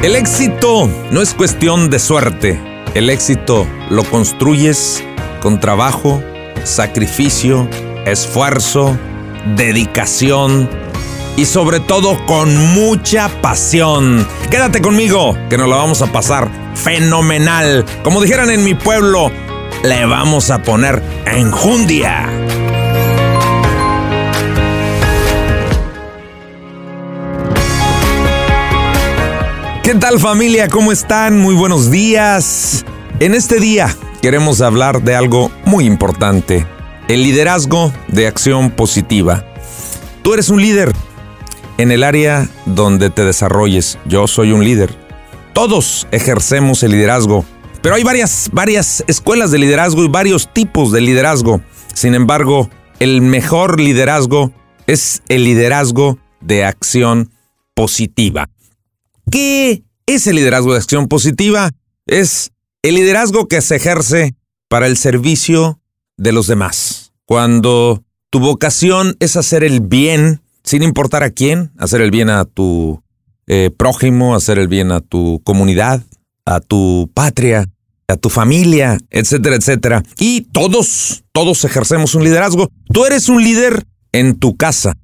El éxito no es cuestión de suerte. El éxito lo construyes con trabajo, sacrificio, esfuerzo, dedicación y sobre todo con mucha pasión. Quédate conmigo, que nos la vamos a pasar fenomenal. Como dijeran en mi pueblo, le vamos a poner enjundia. ¿Qué tal familia? ¿Cómo están? Muy buenos días. En este día queremos hablar de algo muy importante, el liderazgo de acción positiva. Tú eres un líder en el área donde te desarrolles. Yo soy un líder. Todos ejercemos el liderazgo, pero hay varias, varias escuelas de liderazgo y varios tipos de liderazgo. Sin embargo, el mejor liderazgo es el liderazgo de acción positiva. ¿Qué es el liderazgo de acción positiva? Es el liderazgo que se ejerce para el servicio de los demás. Cuando tu vocación es hacer el bien, sin importar a quién, hacer el bien a tu eh, prójimo, hacer el bien a tu comunidad, a tu patria, a tu familia, etcétera, etcétera. Y todos, todos ejercemos un liderazgo. Tú eres un líder en tu casa.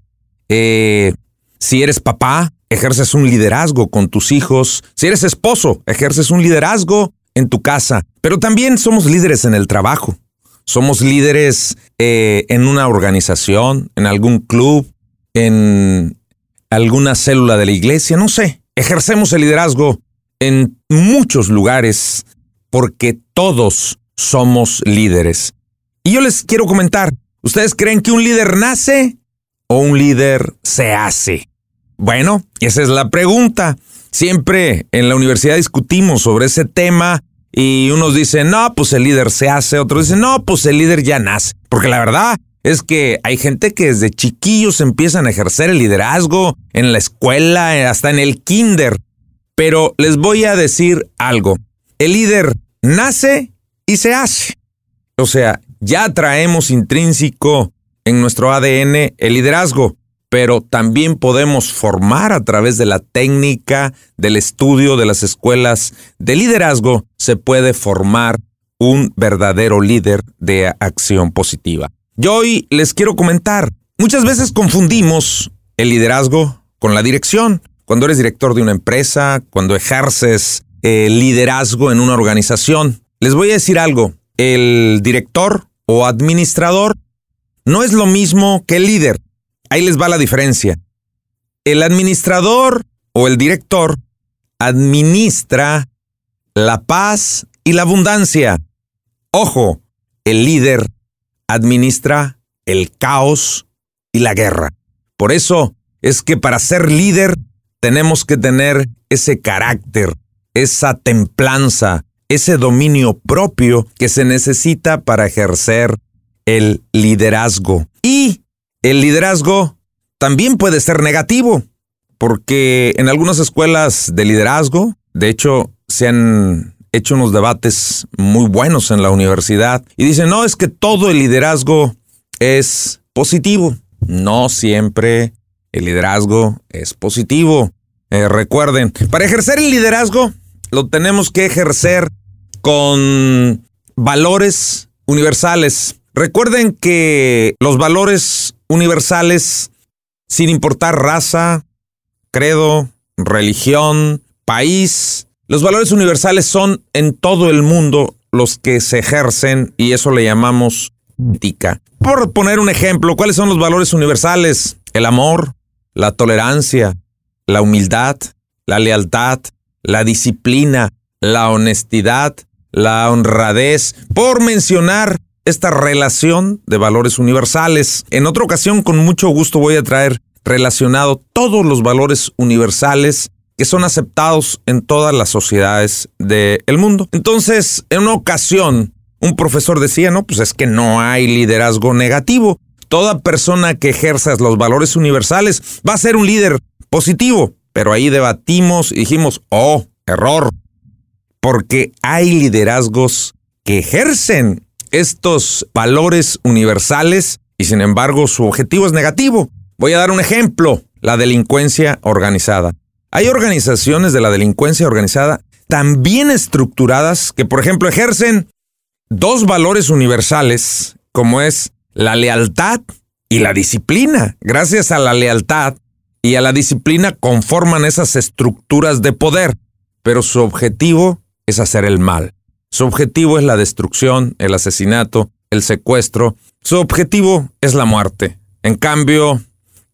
Eh, si eres papá, ejerces un liderazgo con tus hijos. Si eres esposo, ejerces un liderazgo en tu casa. Pero también somos líderes en el trabajo. Somos líderes eh, en una organización, en algún club, en alguna célula de la iglesia, no sé. Ejercemos el liderazgo en muchos lugares porque todos somos líderes. Y yo les quiero comentar, ¿ustedes creen que un líder nace o un líder se hace? Bueno, esa es la pregunta. Siempre en la universidad discutimos sobre ese tema y unos dicen, no, pues el líder se hace, otros dicen, no, pues el líder ya nace. Porque la verdad es que hay gente que desde chiquillos empiezan a ejercer el liderazgo en la escuela, hasta en el kinder. Pero les voy a decir algo. El líder nace y se hace. O sea, ya traemos intrínseco en nuestro ADN el liderazgo pero también podemos formar a través de la técnica, del estudio de las escuelas de liderazgo, se puede formar un verdadero líder de acción positiva. Yo hoy les quiero comentar, muchas veces confundimos el liderazgo con la dirección. Cuando eres director de una empresa, cuando ejerces eh, liderazgo en una organización, les voy a decir algo, el director o administrador no es lo mismo que el líder. Ahí les va la diferencia. El administrador o el director administra la paz y la abundancia. Ojo, el líder administra el caos y la guerra. Por eso es que para ser líder tenemos que tener ese carácter, esa templanza, ese dominio propio que se necesita para ejercer el liderazgo. Y el liderazgo también puede ser negativo, porque en algunas escuelas de liderazgo, de hecho, se han hecho unos debates muy buenos en la universidad y dicen, no, es que todo el liderazgo es positivo. No siempre el liderazgo es positivo. Eh, recuerden, para ejercer el liderazgo lo tenemos que ejercer con valores universales. Recuerden que los valores universales sin importar raza, credo, religión, país. Los valores universales son en todo el mundo los que se ejercen y eso le llamamos ética. Por poner un ejemplo, ¿cuáles son los valores universales? El amor, la tolerancia, la humildad, la lealtad, la disciplina, la honestidad, la honradez, por mencionar esta relación de valores universales. En otra ocasión, con mucho gusto voy a traer relacionado todos los valores universales que son aceptados en todas las sociedades del mundo. Entonces, en una ocasión, un profesor decía, no, pues es que no hay liderazgo negativo. Toda persona que ejerza los valores universales va a ser un líder positivo. Pero ahí debatimos y dijimos, oh, error. Porque hay liderazgos que ejercen estos valores universales y sin embargo su objetivo es negativo. Voy a dar un ejemplo, la delincuencia organizada. Hay organizaciones de la delincuencia organizada tan bien estructuradas que, por ejemplo, ejercen dos valores universales como es la lealtad y la disciplina. Gracias a la lealtad y a la disciplina conforman esas estructuras de poder, pero su objetivo es hacer el mal. Su objetivo es la destrucción, el asesinato, el secuestro. Su objetivo es la muerte. En cambio,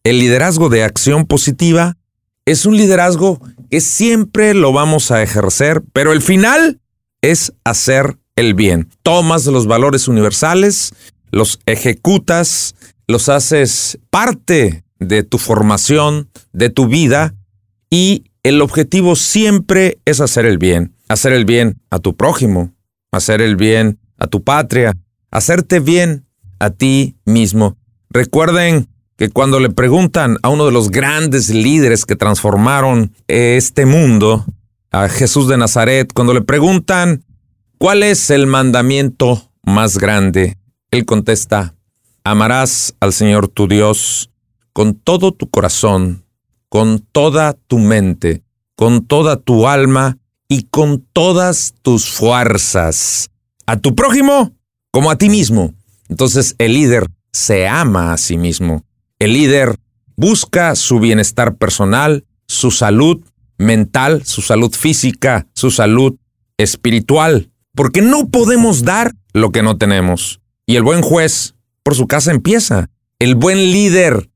el liderazgo de acción positiva es un liderazgo que siempre lo vamos a ejercer, pero el final es hacer el bien. Tomas los valores universales, los ejecutas, los haces parte de tu formación, de tu vida, y el objetivo siempre es hacer el bien. Hacer el bien a tu prójimo, hacer el bien a tu patria, hacerte bien a ti mismo. Recuerden que cuando le preguntan a uno de los grandes líderes que transformaron este mundo, a Jesús de Nazaret, cuando le preguntan cuál es el mandamiento más grande, él contesta, amarás al Señor tu Dios con todo tu corazón, con toda tu mente, con toda tu alma y con todas tus fuerzas, a tu prójimo como a ti mismo. Entonces el líder se ama a sí mismo. El líder busca su bienestar personal, su salud mental, su salud física, su salud espiritual, porque no podemos dar lo que no tenemos. Y el buen juez por su casa empieza. El buen líder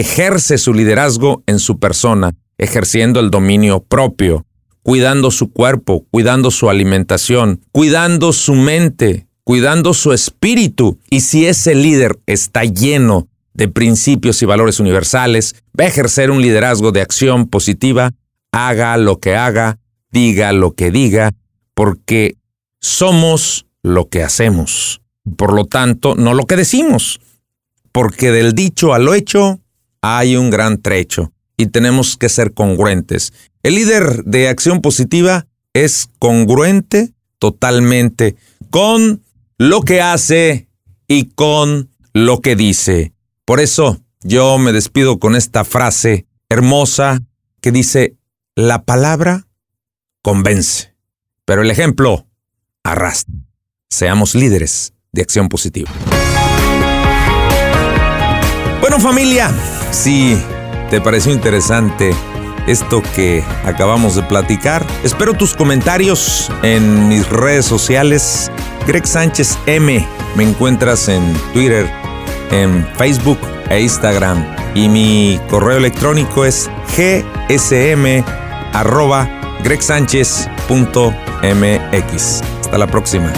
ejerce su liderazgo en su persona, ejerciendo el dominio propio, cuidando su cuerpo, cuidando su alimentación, cuidando su mente, cuidando su espíritu. Y si ese líder está lleno de principios y valores universales, va a ejercer un liderazgo de acción positiva, haga lo que haga, diga lo que diga, porque somos lo que hacemos. Por lo tanto, no lo que decimos, porque del dicho a lo hecho hay un gran trecho y tenemos que ser congruentes. El líder de acción positiva es congruente totalmente con lo que hace y con lo que dice. Por eso yo me despido con esta frase hermosa que dice, la palabra convence, pero el ejemplo arrastra. Seamos líderes de acción positiva. Bueno familia, si te pareció interesante esto que acabamos de platicar, espero tus comentarios en mis redes sociales. Greg Sánchez M, me encuentras en Twitter, en Facebook e Instagram. Y mi correo electrónico es gsm.gregsánchez.mx. Hasta la próxima.